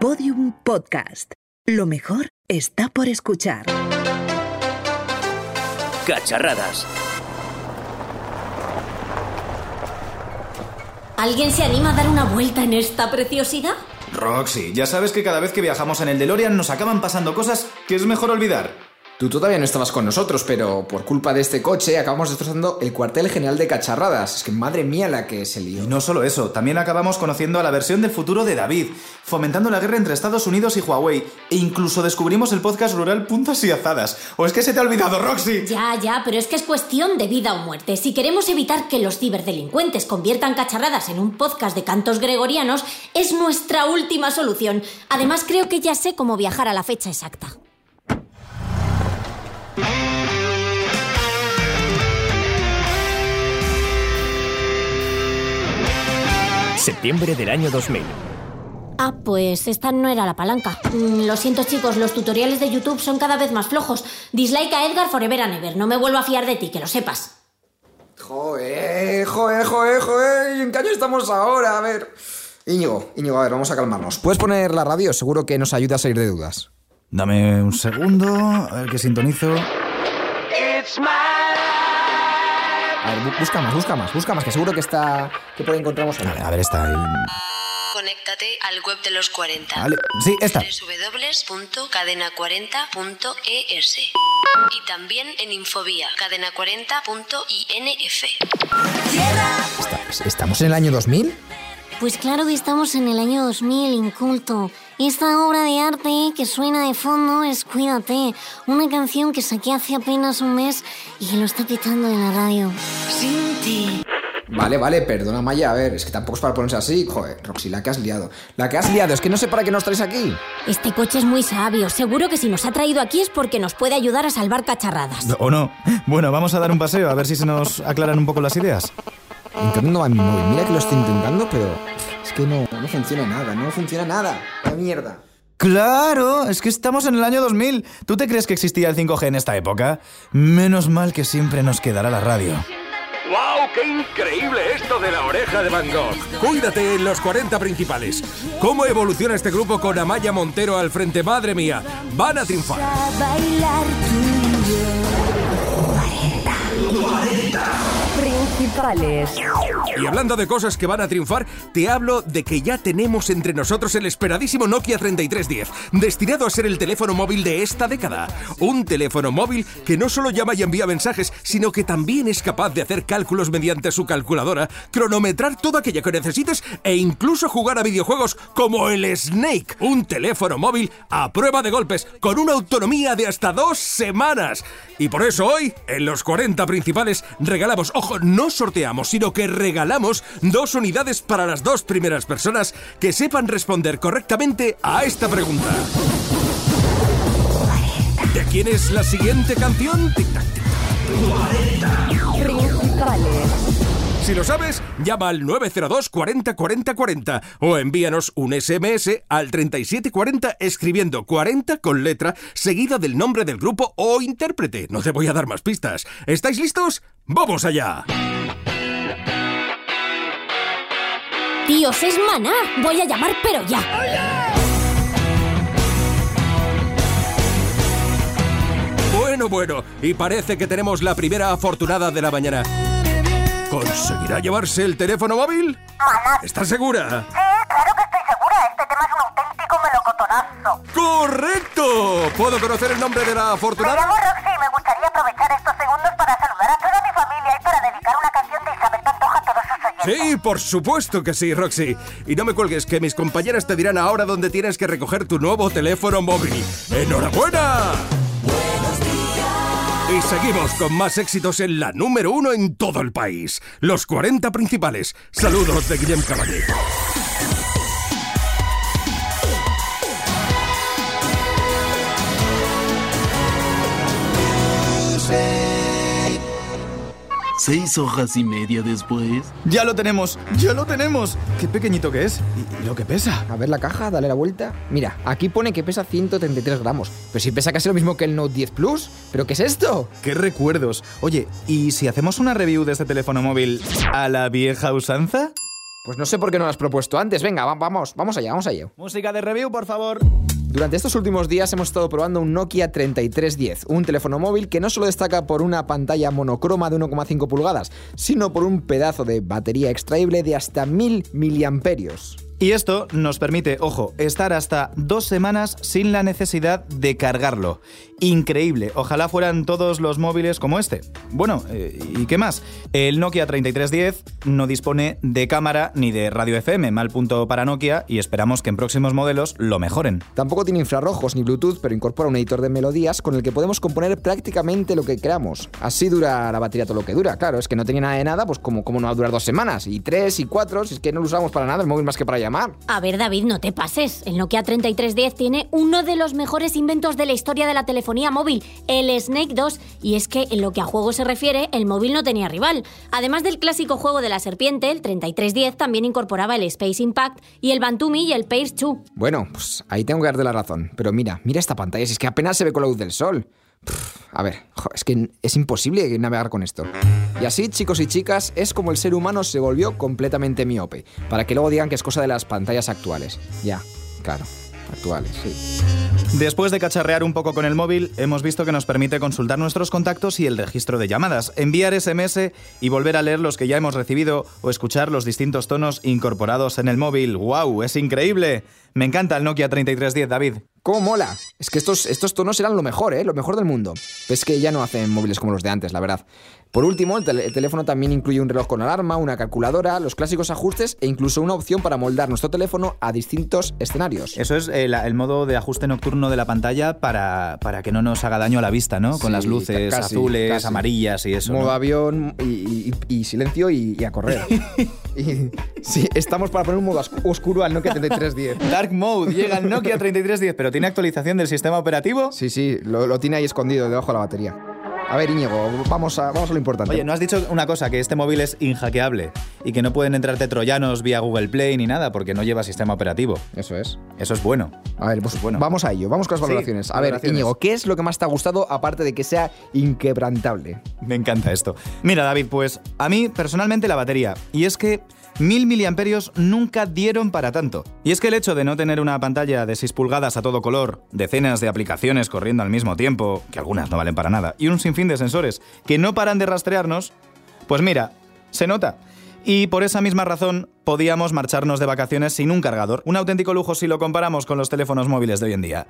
Podium Podcast. Lo mejor está por escuchar. Cacharradas. ¿Alguien se anima a dar una vuelta en esta preciosidad? Roxy, ya sabes que cada vez que viajamos en el DeLorean nos acaban pasando cosas que es mejor olvidar. Tú todavía no estabas con nosotros, pero por culpa de este coche acabamos destrozando el cuartel general de cacharradas. Es que madre mía la que se lió. Y no solo eso, también acabamos conociendo a la versión del futuro de David, fomentando la guerra entre Estados Unidos y Huawei, e incluso descubrimos el podcast rural Puntas y Azadas. ¿O es que se te ha olvidado, Roxy? Ya, ya, pero es que es cuestión de vida o muerte. Si queremos evitar que los ciberdelincuentes conviertan cacharradas en un podcast de cantos gregorianos, es nuestra última solución. Además, creo que ya sé cómo viajar a la fecha exacta. Septiembre del año 2000. Ah, pues esta no era la palanca. Mm, Lo siento chicos, los tutoriales de YouTube son cada vez más flojos. Dislike a Edgar forever and ever. No me vuelvo a fiar de ti, que lo sepas. Joder, joder, joder, joder. ¿En qué año estamos ahora? A ver. Íñigo, Íñigo, a ver, vamos a calmarnos. ¿Puedes poner la radio? Seguro que nos ayuda a salir de dudas. Dame un segundo, a ver que sintonizo. A ver, bu- busca más, busca más, busca más, que seguro que está. que por ahí encontramos A ver, algo. a ver, está ahí. Conéctate al web de los 40. Vale, sí, esta. www.cadena40.es y también en Infobía, cadena40.inf. ¿Estamos en el año 2000? Pues claro que estamos en el año 2000, inculto. Esta obra de arte que suena de fondo es Cuídate, una canción que saqué hace apenas un mes y que lo está pitando en la radio. Vale, vale, perdona Maya, a ver, es que tampoco es para ponerse así. Joder, Roxy, la que has liado. La que has liado, es que no sé para qué nos traes aquí. Este coche es muy sabio. Seguro que si nos ha traído aquí es porque nos puede ayudar a salvar cacharradas. ¿O no? Bueno, vamos a dar un paseo a ver si se nos aclaran un poco las ideas. Intentando a mi móvil, mira que lo estoy intentando, pero es que no, no funciona nada, no funciona nada. ¡La mierda! Claro, es que estamos en el año 2000. ¿Tú te crees que existía el 5G en esta época? Menos mal que siempre nos quedará la radio. ¡Wow! ¡Qué increíble esto de la oreja de Van Gogh! Cuídate en los 40 principales. ¿Cómo evoluciona este grupo con Amaya Montero al frente? Madre mía, van a triunfar. Principales. Y hablando de cosas que van a triunfar, te hablo de que ya tenemos entre nosotros el esperadísimo Nokia 3310, destinado a ser el teléfono móvil de esta década. Un teléfono móvil que no solo llama y envía mensajes, sino que también es capaz de hacer cálculos mediante su calculadora, cronometrar todo aquello que necesites e incluso jugar a videojuegos como el Snake. Un teléfono móvil a prueba de golpes, con una autonomía de hasta dos semanas. Y por eso hoy, en los 40 principales, regalamos, ojo, no sorteamos, sino que regalamos dos unidades para las dos primeras personas que sepan responder correctamente a esta pregunta. ¿De quién es la siguiente canción? Tic tac, tic. Si lo sabes, llama al 902 40 40 40 o envíanos un SMS al 3740 escribiendo 40 con letra seguida del nombre del grupo o intérprete. No te voy a dar más pistas. ¿Estáis listos? ¡Vamos allá! Tíos, es maná. Voy a llamar, pero ya. Bueno, bueno, y parece que tenemos la primera afortunada de la mañana. ¿Conseguirá llevarse el teléfono móvil? ¿Estás segura? Claro que estoy segura, este tema es un auténtico melocotonazo. ¡Correcto! ¿Puedo conocer el nombre de la Me afortunada? llamo Roxy y me gustaría aprovechar estos Sí, por supuesto que sí, Roxy. Y no me cuelgues, que mis compañeras te dirán ahora dónde tienes que recoger tu nuevo teléfono móvil. ¡Enhorabuena! Y seguimos con más éxitos en la número uno en todo el país. Los 40 principales. Saludos de Guillem Caballero. Seis hojas y media después. Ya lo tenemos, ya lo tenemos. Qué pequeñito que es y, y lo que pesa. A ver la caja, dale la vuelta. Mira, aquí pone que pesa 133 gramos. Pero si pesa casi lo mismo que el Note 10 Plus. ¿Pero qué es esto? Qué recuerdos. Oye, ¿y si hacemos una review de este teléfono móvil a la vieja usanza? Pues no sé por qué no lo has propuesto antes. Venga, va- vamos, vamos allá, vamos allá. Música de review, por favor. Durante estos últimos días hemos estado probando un Nokia 3310, un teléfono móvil que no solo destaca por una pantalla monocroma de 1,5 pulgadas, sino por un pedazo de batería extraíble de hasta 1000 miliamperios. Y esto nos permite, ojo, estar hasta dos semanas sin la necesidad de cargarlo. Increíble, ojalá fueran todos los móviles como este. Bueno, eh, ¿y qué más? El Nokia 3310 no dispone de cámara ni de radio FM, mal punto para Nokia, y esperamos que en próximos modelos lo mejoren. Tampoco tiene infrarrojos ni Bluetooth, pero incorpora un editor de melodías con el que podemos componer prácticamente lo que queramos. Así dura la batería todo lo que dura. Claro, es que no tenía nada de nada, pues como, como no va a durar dos semanas, y tres, y cuatro, si es que no lo usamos para nada el móvil más que para llamar. A ver, David, no te pases. El Nokia 3310 tiene uno de los mejores inventos de la historia de la telefonía móvil, el Snake 2. Y es que en lo que a juego se refiere, el móvil no tenía rival. Además del clásico juego de la serpiente, el 3310 también incorporaba el Space Impact y el Bantumi y el Pace 2. Bueno, pues ahí tengo que darte la razón. Pero mira, mira esta pantalla, si es que apenas se ve con la luz del sol. A ver, es que es imposible navegar con esto. Y así, chicos y chicas, es como el ser humano se volvió completamente miope, para que luego digan que es cosa de las pantallas actuales. Ya, claro, actuales, sí. Después de cacharrear un poco con el móvil, hemos visto que nos permite consultar nuestros contactos y el registro de llamadas, enviar SMS y volver a leer los que ya hemos recibido o escuchar los distintos tonos incorporados en el móvil. ¡Wow! ¡Es increíble! Me encanta el Nokia 3310, David. ¿Cómo mola? Es que estos, estos tonos eran lo mejor, ¿eh? Lo mejor del mundo. Es que ya no hacen móviles como los de antes, la verdad. Por último, el, tel- el teléfono también incluye un reloj con alarma, una calculadora, los clásicos ajustes e incluso una opción para moldar nuestro teléfono a distintos escenarios. Eso es el, el modo de ajuste nocturno de la pantalla para, para que no nos haga daño a la vista, ¿no? Con Sí, las luces casi, azules, casi. amarillas y eso. Modo ¿no? avión y, y- y silencio y, y a correr. Y- sí, estamos para poner un modo oscu- oscuro al Nokia 3310. Dark Mode llega el Nokia 3310, pero ¿tiene actualización del sistema operativo? Sí, sí, lo, lo tiene ahí escondido debajo de la batería. A ver, Íñigo, vamos a, vamos a lo importante. Oye, no has dicho una cosa, que este móvil es inhackeable y que no pueden entrarte troyanos vía Google Play ni nada porque no lleva sistema operativo. Eso es. Eso es bueno. A ver, pues Bueno. vamos a ello, vamos con las Sí, valoraciones. a ver. Íñigo, ¿qué es lo que más te ha gustado aparte de que sea inquebrantable? Me encanta esto. Mira, David, pues a mí personalmente la batería. Y es que mil miliamperios nunca dieron para tanto. Y es que el hecho de no tener una pantalla de 6 pulgadas a todo color, decenas de aplicaciones corriendo al mismo tiempo, que algunas no valen para nada, y un sinfín de sensores que no paran de rastrearnos, pues mira, se nota. Y por esa misma razón podíamos marcharnos de vacaciones sin un cargador. Un auténtico lujo si lo comparamos con los teléfonos móviles de hoy en día.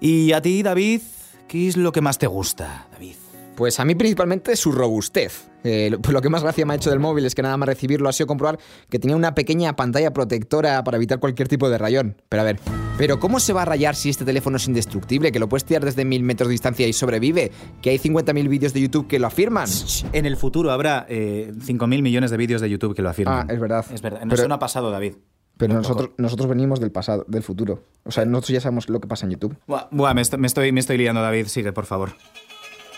Y a ti, David, ¿qué es lo que más te gusta, David? Pues a mí principalmente su robustez. Eh, lo, lo que más gracia me ha hecho del móvil es que nada más recibirlo ha sido comprobar que tenía una pequeña pantalla protectora para evitar cualquier tipo de rayón. Pero a ver, ¿pero cómo se va a rayar si este teléfono es indestructible? Que lo puedes tirar desde mil metros de distancia y sobrevive. Que hay 50.000 vídeos de YouTube que lo afirman. En el futuro habrá eh, 5.000 millones de vídeos de YouTube que lo afirman. Ah, es verdad. Es verdad. Pero- Eso no ha pasado, David. Pero nosotros, nosotros venimos del pasado, del futuro. O sea, nosotros ya sabemos lo que pasa en YouTube. Buah, buah, me, estoy, me, estoy, me estoy liando, David. Sigue, por favor.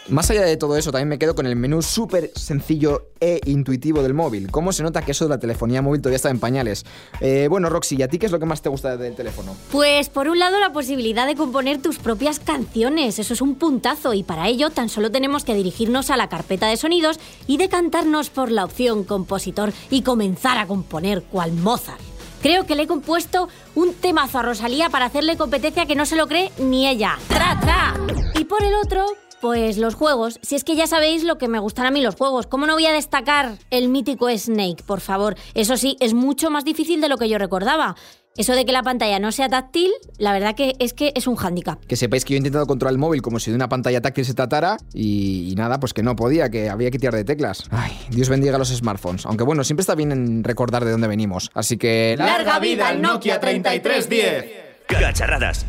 Más allá de todo eso, también me quedo con el menú súper sencillo e intuitivo del móvil. ¿Cómo se nota que eso de la telefonía móvil todavía está en pañales? Eh, bueno, Roxy, ¿y a ti qué es lo que más te gusta del teléfono? Pues por un lado la posibilidad de componer tus propias canciones, eso es un puntazo y para ello tan solo tenemos que dirigirnos a la carpeta de sonidos y decantarnos por la opción compositor y comenzar a componer cual Mozart. Creo que le he compuesto un temazo a Rosalía para hacerle competencia que no se lo cree ni ella. ¡Tra, tra! Y por el otro, pues los juegos. Si es que ya sabéis lo que me gustan a mí los juegos. ¿Cómo no voy a destacar el mítico Snake, por favor? Eso sí, es mucho más difícil de lo que yo recordaba. Eso de que la pantalla no sea táctil, la verdad que es que es un hándicap. Que sepáis que yo he intentado controlar el móvil como si de una pantalla táctil se tratara y, y nada, pues que no podía, que había que tirar de teclas. Ay, Dios bendiga los smartphones. Aunque bueno, siempre está bien en recordar de dónde venimos. Así que... ¡Larga vida al Nokia 3310! Cacharradas.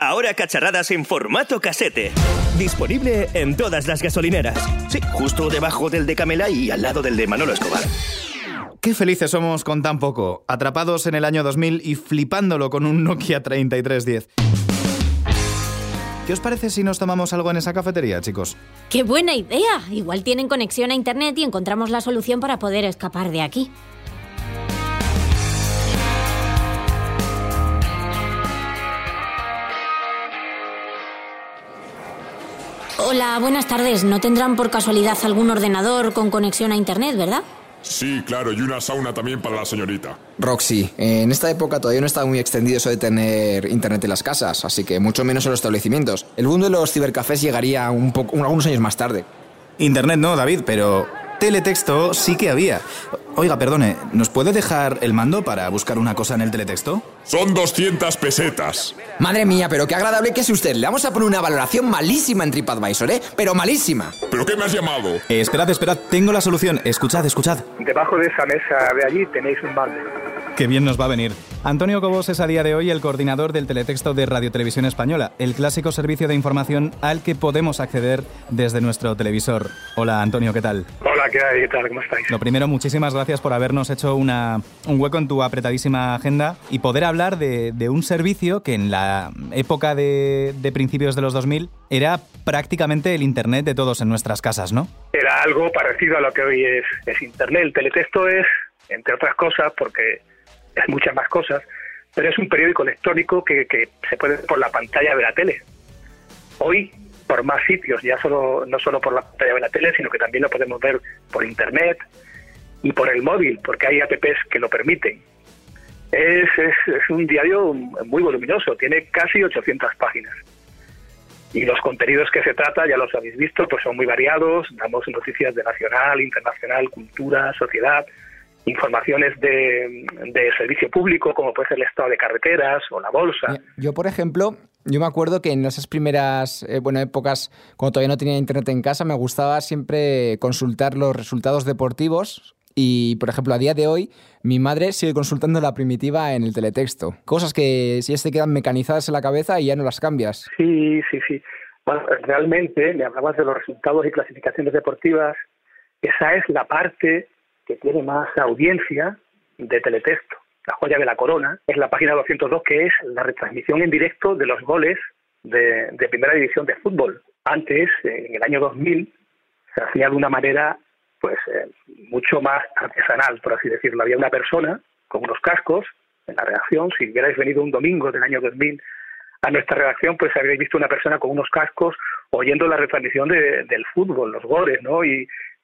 Ahora cacharradas en formato casete. Disponible en todas las gasolineras. Sí, justo debajo del de Camela y al lado del de Manolo Escobar. Qué felices somos con tan poco, atrapados en el año 2000 y flipándolo con un Nokia 3310. ¿Qué os parece si nos tomamos algo en esa cafetería, chicos? ¡Qué buena idea! Igual tienen conexión a internet y encontramos la solución para poder escapar de aquí. Hola, buenas tardes. ¿No tendrán por casualidad algún ordenador con conexión a Internet, verdad? Sí, claro, y una sauna también para la señorita. Roxy, en esta época todavía no está muy extendido eso de tener internet en las casas, así que mucho menos en los establecimientos. El mundo de los cibercafés llegaría un poco, algunos años más tarde. Internet no, David, pero teletexto sí que había. Oiga, perdone, ¿nos puede dejar el mando para buscar una cosa en el teletexto? Son 200 pesetas. Madre mía, pero qué agradable que es usted. Le vamos a poner una valoración malísima en TripAdvisor, ¿eh? Pero malísima. ¿Pero qué me has llamado? Eh, esperad, esperad, tengo la solución. Escuchad, escuchad. Debajo de esa mesa de allí tenéis un mando. Qué bien nos va a venir. Antonio Cobos es a día de hoy el coordinador del teletexto de Radio Televisión Española, el clásico servicio de información al que podemos acceder desde nuestro televisor. Hola Antonio, ¿qué tal? Hola, ¿qué hay? ¿Qué tal? ¿Cómo estáis? Lo primero, muchísimas gracias por habernos hecho una, un hueco en tu apretadísima agenda y poder hablar de, de un servicio que en la época de, de principios de los 2000 era prácticamente el Internet de todos en nuestras casas, ¿no? Era algo parecido a lo que hoy es, es Internet. El teletexto es, entre otras cosas, porque muchas más cosas, pero es un periódico electrónico que, se puede ver por la pantalla de la tele. Hoy, por más sitios, ya solo no solo por la pantalla de la tele, sino que también lo podemos ver por internet y por el móvil, porque hay apps que lo permiten. Es, es, es un diario muy voluminoso, tiene casi 800 páginas. Y los contenidos que se trata, ya los habéis visto, pues son muy variados. Damos noticias de nacional, internacional, cultura, sociedad, informaciones de, de, servicio público, como puede ser el estado de carreteras o la bolsa. Yo, por ejemplo, yo me acuerdo que en esas primeras eh, bueno, épocas, cuando todavía no tenía internet en casa, me gustaba siempre consultar los resultados deportivos. Y, por ejemplo, a día de hoy, mi madre sigue consultando la primitiva en el teletexto. Cosas que si se quedan mecanizadas en la cabeza y ya no las cambias. Sí, sí, sí. Bueno, realmente, me hablabas de los resultados y clasificaciones deportivas. Esa es la parte que tiene más audiencia de teletexto. La joya de la corona es la página 202, que es la retransmisión en directo de los goles de, primera división de fútbol. Antes, en el año 2000, se hacía de una manera pues eh, mucho más artesanal, por así decirlo. Había una persona con unos cascos en la redacción. Si hubierais venido un domingo del año 2000 a nuestra redacción, pues habríais visto una persona con unos cascos oyendo la retransmisión de, del fútbol, los goles, ¿no?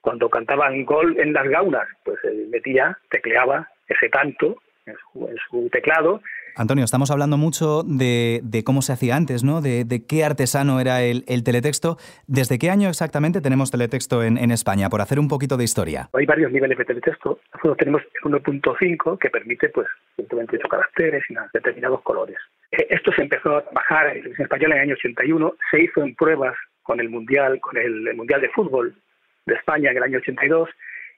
Cuando cantaban gol en las gaunas, pues él metía, tecleaba ese canto en su, en su teclado. Antonio, estamos hablando mucho de, de cómo se hacía antes, ¿no? De, de qué artesano era el, el, teletexto. ¿Desde qué año exactamente tenemos teletexto en, en, España? Por hacer un poquito de historia. Hay varios niveles de teletexto. Nosotros tenemos el 1.5 que permite pues 128 caracteres y determinados colores. Esto se empezó a trabajar en televisión española en el año 81. Se hizo en pruebas con el mundial, con el, el mundial de fútbol de España en el año 82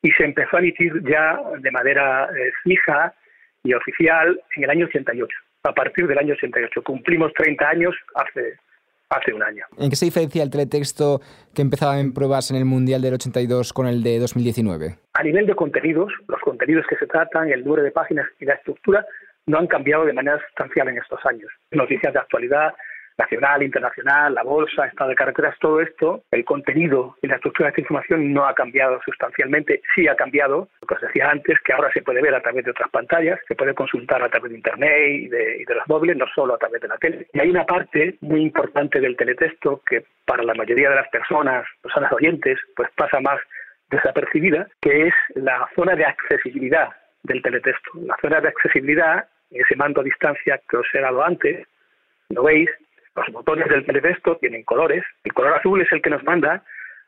y se empezó a emitir ya de manera eh, fija y oficial en el año 88. A partir del año 88 cumplimos 30 años hace hace un año. ¿En qué se diferencia el teletexto que empezaba en pruebas en el Mundial del 82 con el de 2019? A nivel de contenidos, los contenidos que se tratan, el número de páginas y la estructura no han cambiado de manera sustancial en estos años. Noticias de actualidad, nacional, internacional, la bolsa, estado de carreteras, todo esto, el contenido y la estructura de esta información no ha cambiado sustancialmente. Sí ha cambiado, lo que os decía antes, que ahora se puede ver a través de otras pantallas, se puede consultar a través de Internet y de, y de los móviles, no solo a través de la tele. Y hay una parte muy importante del teletexto que para la mayoría de las personas, personas oyentes, pues pasa más desapercibida, que es la zona de accesibilidad del teletexto. La zona de accesibilidad, ese mando a distancia que os he dado antes, lo veis, los botones del teletexto tienen colores. El color azul es el que nos manda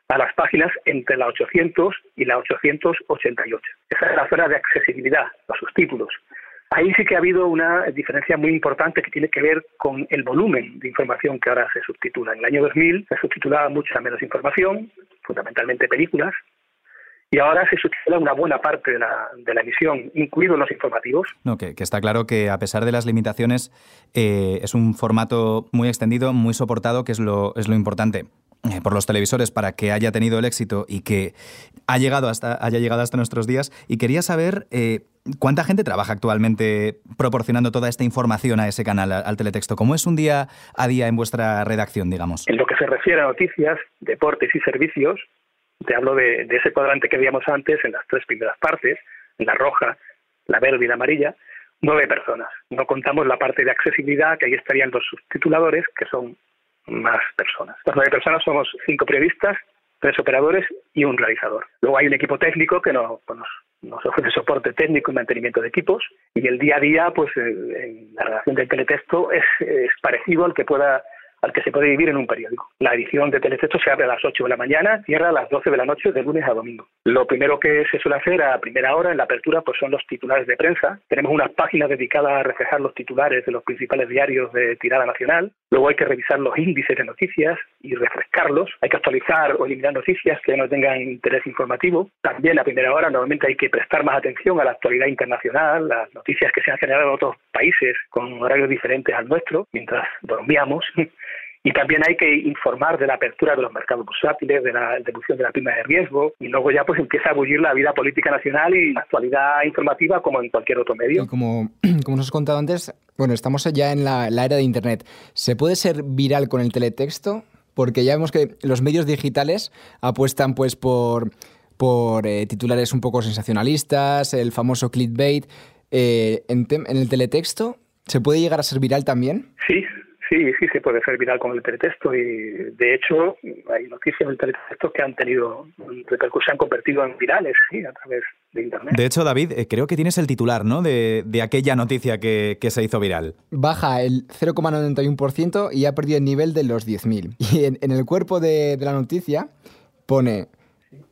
a las páginas entre la 800 y la 888. Esa es la zona de accesibilidad, los subtítulos. Ahí sí que ha habido una diferencia muy importante que tiene que ver con el volumen de información que ahora se subtitula. En el año 2000 se subtitulaba mucha menos información, fundamentalmente películas, y ahora se subtitula una buena parte de la, de la emisión, incluidos los informativos. No, que, que, está claro que a pesar de las limitaciones eh, es un formato muy extendido, muy soportado, que es lo, es lo importante eh, por los televisores para que haya tenido el éxito y que ha llegado hasta, haya llegado hasta nuestros días. Y quería saber eh, cuánta gente trabaja actualmente proporcionando toda esta información a ese canal, al teletexto. ¿Cómo es un día a día en vuestra redacción, digamos? En lo que se refiere a noticias, deportes y servicios, te hablo de, de, ese cuadrante que veíamos antes en las tres primeras partes, en la roja, la verde y la amarilla, nueve personas. No contamos la parte de accesibilidad, que ahí estarían los subtituladores, que son más personas. Las nueve personas somos cinco periodistas, tres operadores y un realizador. Luego hay un equipo técnico que nos, pues, nos, nos ofrece soporte técnico y mantenimiento de equipos y el día a día, pues en la redacción del teletexto es parecido al que pueda al que se puede vivir en un periódico. La edición de teletexto se abre a las 8 de la mañana, cierra a las 12 de la noche de lunes a domingo. Lo primero que se suele hacer a primera hora en la apertura pues son los titulares de prensa. Tenemos unas páginas dedicadas a reflejar los titulares de los principales diarios de tirada nacional. Luego hay que revisar los índices de noticias y refrescarlos. Hay que actualizar o eliminar noticias que no tengan interés informativo. También a primera hora normalmente hay que prestar más atención a la actualidad internacional, las noticias que se han generado en otros países con horarios diferentes al nuestro, mientras dormíamos. Y también hay que informar de la apertura de los mercados bursátiles, de la evolución de la prima de riesgo, y luego ya pues empieza a bullir la vida política nacional y la actualidad informativa como en cualquier otro medio. Y como, como nos has contado antes, bueno, estamos ya en la, la era de Internet. ¿Se puede ser viral con el teletexto? Porque ya vemos que los medios digitales apuestan pues por, por eh, titulares un poco sensacionalistas, el famoso clickbait. Eh, en, en el teletexto, ¿se puede llegar a ser viral también? Sí, Sí, sí se puede ser viral con el teletexto y de hecho hay noticias del teletexto que han tenido repercusión, se han convertido en virales sí, a través de Internet. De hecho, David, eh, creo que tienes el titular ¿no? de, de aquella noticia que, que, se hizo viral. Baja el 0,91% y ha perdido el nivel de los 10.000. Y en, en, el cuerpo de, de la noticia pone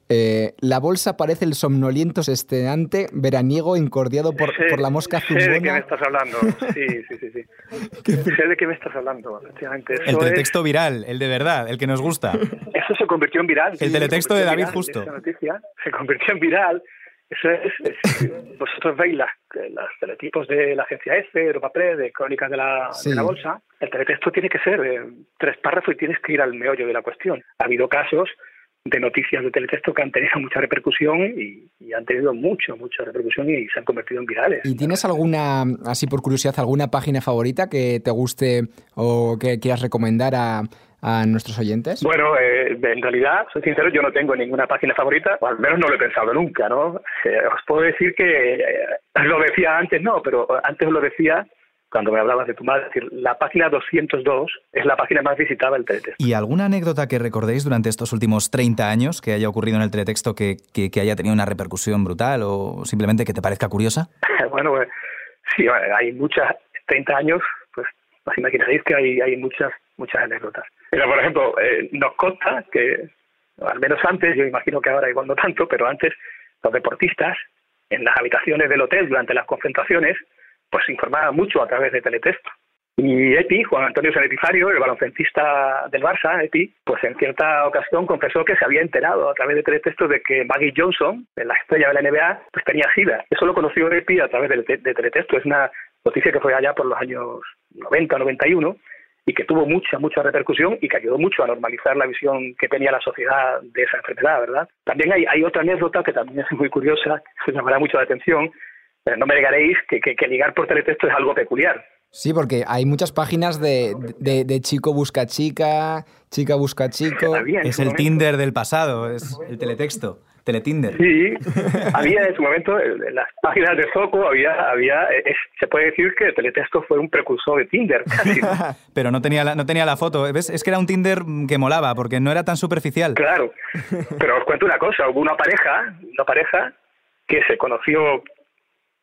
eh, la bolsa parece el somnoliento sesteante veraniego incordiado por, sé, por la mosca zumbona. Sé de qué me estás hablando, sí, sí, sí. sí. sé de qué me estás hablando, efectivamente. Eso el teletexto es... viral, el de verdad, el que nos gusta. Eso se convirtió en viral. El teletexto de David justo. Esa noticia se convirtió en viral. Eso es, es vosotros veis las, las teletipos de la agencia EFE, Europa Press, de Crónicas de la, sí. de la Bolsa. El teletexto tiene que ser eh, tres párrafos y tienes que ir al meollo de la cuestión. Ha habido casos de noticias de teletexto que han tenido mucha repercusión y, y, han tenido mucho, mucha repercusión y se han convertido en virales. ¿Y tienes alguna, así por curiosidad, alguna página favorita que te guste o que quieras recomendar a, a nuestros oyentes? Bueno, eh, en realidad, soy sincero, yo no tengo ninguna página favorita, o al menos no lo he pensado nunca, ¿no? Eh, os puedo decir que eh, lo decía antes, no, pero antes lo decía cuando me hablabas de tu madre, es decir, la página 202 es la página más visitada del teletexto. ¿Y alguna anécdota que recordéis durante estos últimos 30 años que haya ocurrido en el teletexto que, que, que haya tenido una repercusión brutal o simplemente que te parezca curiosa? bueno, pues, sí, hay muchas, 30 años, pues os imaginaréis que hay, hay muchas, muchas anécdotas. Pero, por ejemplo, eh, nos consta que, al menos antes, yo imagino que ahora igual no tanto, pero antes los deportistas en las habitaciones del hotel durante las concentraciones pues se informaba mucho a través de teletexto. Y Epi, Juan Antonio Sanetifario, el baloncentista del Barça, Epi, pues en cierta ocasión confesó que se había enterado a través de teletexto de que Maggie Johnson, la estrella de la NBA, pues tenía SIDA. Eso lo conoció Epi a través de, teletexto. Es una noticia que fue allá por los años 90, 91 y que tuvo mucha, mucha repercusión y que ayudó mucho a normalizar la visión que tenía la sociedad de esa enfermedad, ¿verdad? También hay, hay otra anécdota que también es muy curiosa, que llamará mucho la atención, pero no me negaréis que, que, que, ligar por teletexto es algo peculiar. Sí, porque hay muchas páginas de, de, de chico busca chica, chica busca chico. Había es el momento. Tinder del pasado, es el teletexto. Teletinder. Sí, había en su momento en las páginas de Zoco había, había es, se puede decir que el teletexto fue un precursor de Tinder. Casi. Pero no tenía la, no tenía la foto. ¿Ves? Es que era un Tinder que molaba porque no era tan superficial. Claro. Pero os cuento una cosa, hubo una pareja, una pareja que se conoció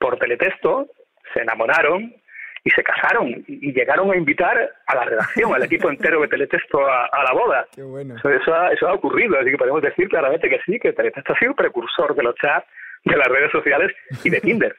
por teletexto, se enamoraron y se casaron y, llegaron a invitar a la redacción, al equipo entero de Teletexto a, a la boda. Qué bueno. Eso, eso, ha, eso, ha, ocurrido, así que podemos decir claramente que sí, que Teletexto ha sido precursor de los chats, de las redes sociales y de Tinder.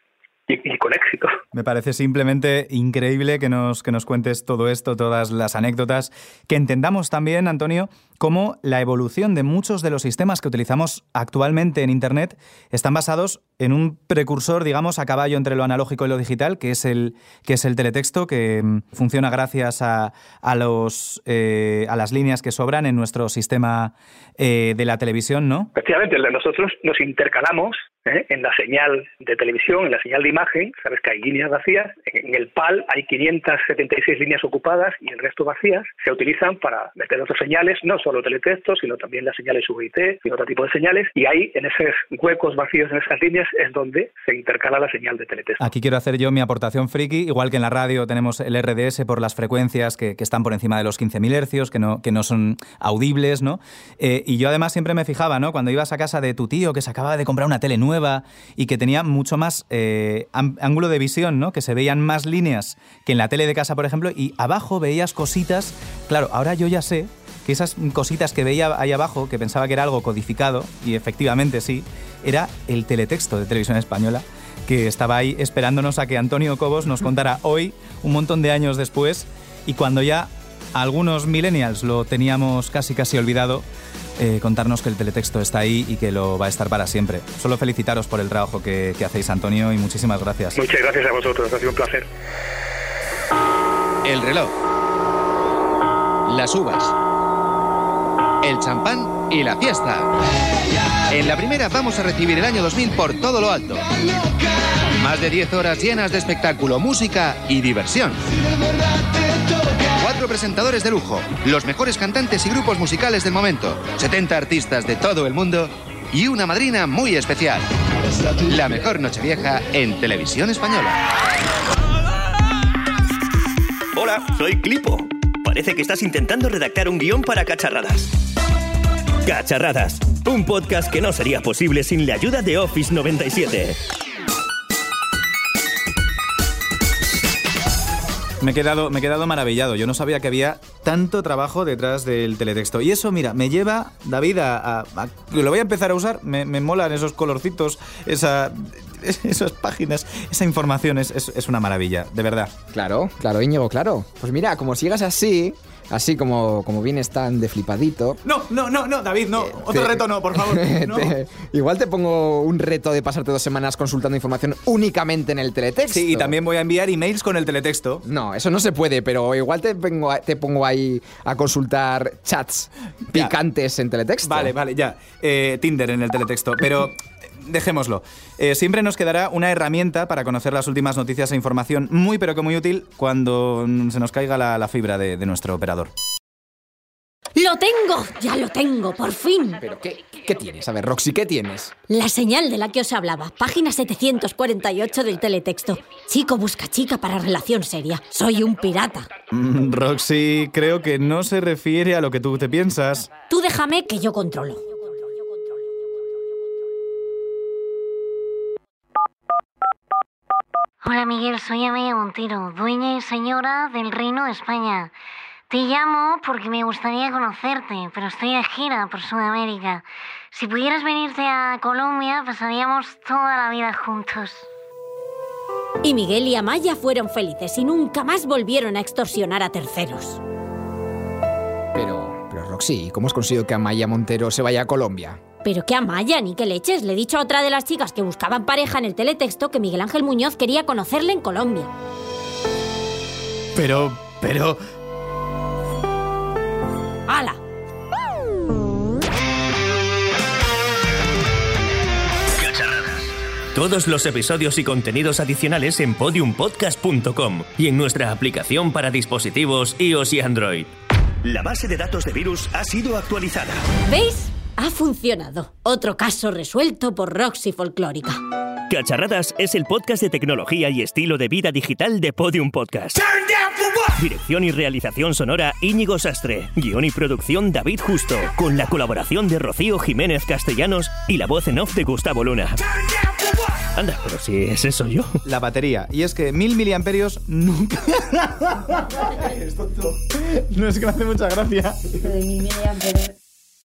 Y, y, con éxito. Me parece simplemente increíble que nos, que nos cuentes todo esto, todas las anécdotas, que entendamos también, Antonio, cómo la evolución de muchos de los sistemas que utilizamos actualmente en Internet están basados en un precursor, digamos, a caballo entre lo analógico y lo digital, que es el, que es el teletexto, que mm, funciona gracias a, a, los, eh, a las líneas que sobran en nuestro sistema eh, de la televisión, ¿no? Efectivamente, nosotros nos intercalamos ¿eh? en la señal de televisión, en la señal de imagen, sabes que hay líneas vacías, en el PAL hay 576 líneas ocupadas y el resto vacías, se utilizan para meter otras señales, no solo teletexto, sino también las señales VIT y otro tipo de señales. Y ahí, en esos huecos vacíos en esas líneas, es donde se intercala la señal de teletexto. Aquí quiero hacer yo mi aportación friki, igual que en la radio tenemos el RDS por las frecuencias que, que están por encima de los 15.000 hercios, que no, que no son audibles, ¿no? Eh, y yo además siempre me fijaba, ¿no? Cuando ibas a casa de tu tío que se acababa de comprar una tele nueva y que tenía mucho más eh, ángulo de visión, ¿no? Que se veían más líneas que en la tele de casa, por ejemplo, y abajo veías cositas. Claro, ahora yo ya sé que esas cositas que veía ahí abajo, que pensaba que era algo codificado, y efectivamente sí, era el teletexto de televisión española, que estaba ahí esperándonos a que Antonio Cobos nos contara hoy, un montón de años después, y cuando ya algunos millennials lo teníamos casi casi olvidado, eh, contarnos que el teletexto está ahí y que lo va a estar para siempre. Solo felicitaros por el trabajo que, que hacéis, Antonio, y muchísimas gracias. Muchas gracias a vosotros, ha sido un placer. El reloj. Las uvas. El champán y la fiesta. En la primera vamos a recibir el año 2000 por todo lo alto. Más de 10 horas llenas de espectáculo, música y diversión. Cuatro presentadores de lujo, los mejores cantantes y grupos musicales del momento, 70 artistas de todo el mundo y una madrina muy especial. La mejor Nochevieja en televisión española. Hola, soy Clipo. Parece que estás intentando redactar un guion para cacharradas. Cacharradas, un podcast que no sería posible sin la ayuda de Office 97. Me he, quedado, me he quedado maravillado. Yo no sabía que había tanto trabajo detrás del teletexto. Y eso, mira, me lleva, David, a, a- a- lo voy a empezar a usar. Me, me molan esos colorcitos, esa, esas páginas, esa información. Es, es- es una maravilla, de verdad. Claro, claro, Íñigo, claro. Pues mira, como sigas así, así como, como vienes tan de flipadito. No, no, no, no, David, no. Otro te- reto no, por favor. No. te- igual te pongo un reto de pasarte dos semanas consultando información únicamente en el teletexto. Sí, y también voy a enviar emails con el teletexto. No, eso no se puede, pero igual te, pongo te pongo ahí a consultar chats picantes en teletexto. Vale, vale, ya. Eh, Tinder en el teletexto. Pero eh, dejémoslo. Eh, siempre nos quedará una herramienta para conocer las últimas noticias e información muy, pero que muy útil cuando se nos caiga la, la fibra de, de nuestro operador. ¡Lo tengo! ¡Ya lo tengo! ¡Por fin! ¿Pero qué, qué tienes? A ver, Roxy, ¿qué tienes? La señal de la que os hablaba, página 748 del teletexto. Chico busca chica para relación seria. Soy un pirata. Mm, Roxy, creo que no se refiere a lo que tú te piensas. Tú déjame que yo controlo. Hola Miguel, soy Amelia Montero, dueña y señora del Reino de España. Te llamo porque me gustaría conocerte, pero estoy de gira por Sudamérica. Si pudieras venirte a Colombia, pasaríamos toda la vida juntos. Y Miguel y Amaya fueron felices y nunca más volvieron a extorsionar a terceros. Pero, pero Roxy, ¿cómo has conseguido que Amaya Montero se vaya a Colombia? Pero que Amaya, ni que leches. Le he dicho a otra de las chicas que buscaban pareja en el teletexto que Miguel Ángel Muñoz quería conocerle en Colombia. Pero, pero... ¡Hala! Todos los episodios y contenidos adicionales en podiumpodcast.com y en nuestra aplicación para dispositivos iOS y Android. La base de datos de virus ha sido actualizada. ¿Veis? Ha funcionado. Otro caso resuelto por Roxy Folclórica. Cacharradas es el podcast de tecnología y estilo de vida digital de Podium Podcast. Dirección y realización sonora Íñigo Sastre. Guión y producción David Justo. Con la colaboración de Rocío Jiménez Castellanos y la voz en off de Gustavo Luna. Anda, pero si ese soy yo. La batería. Y es que mil miliamperios nunca... Esto no. No es que me hace mucha gracia. de mi media, pero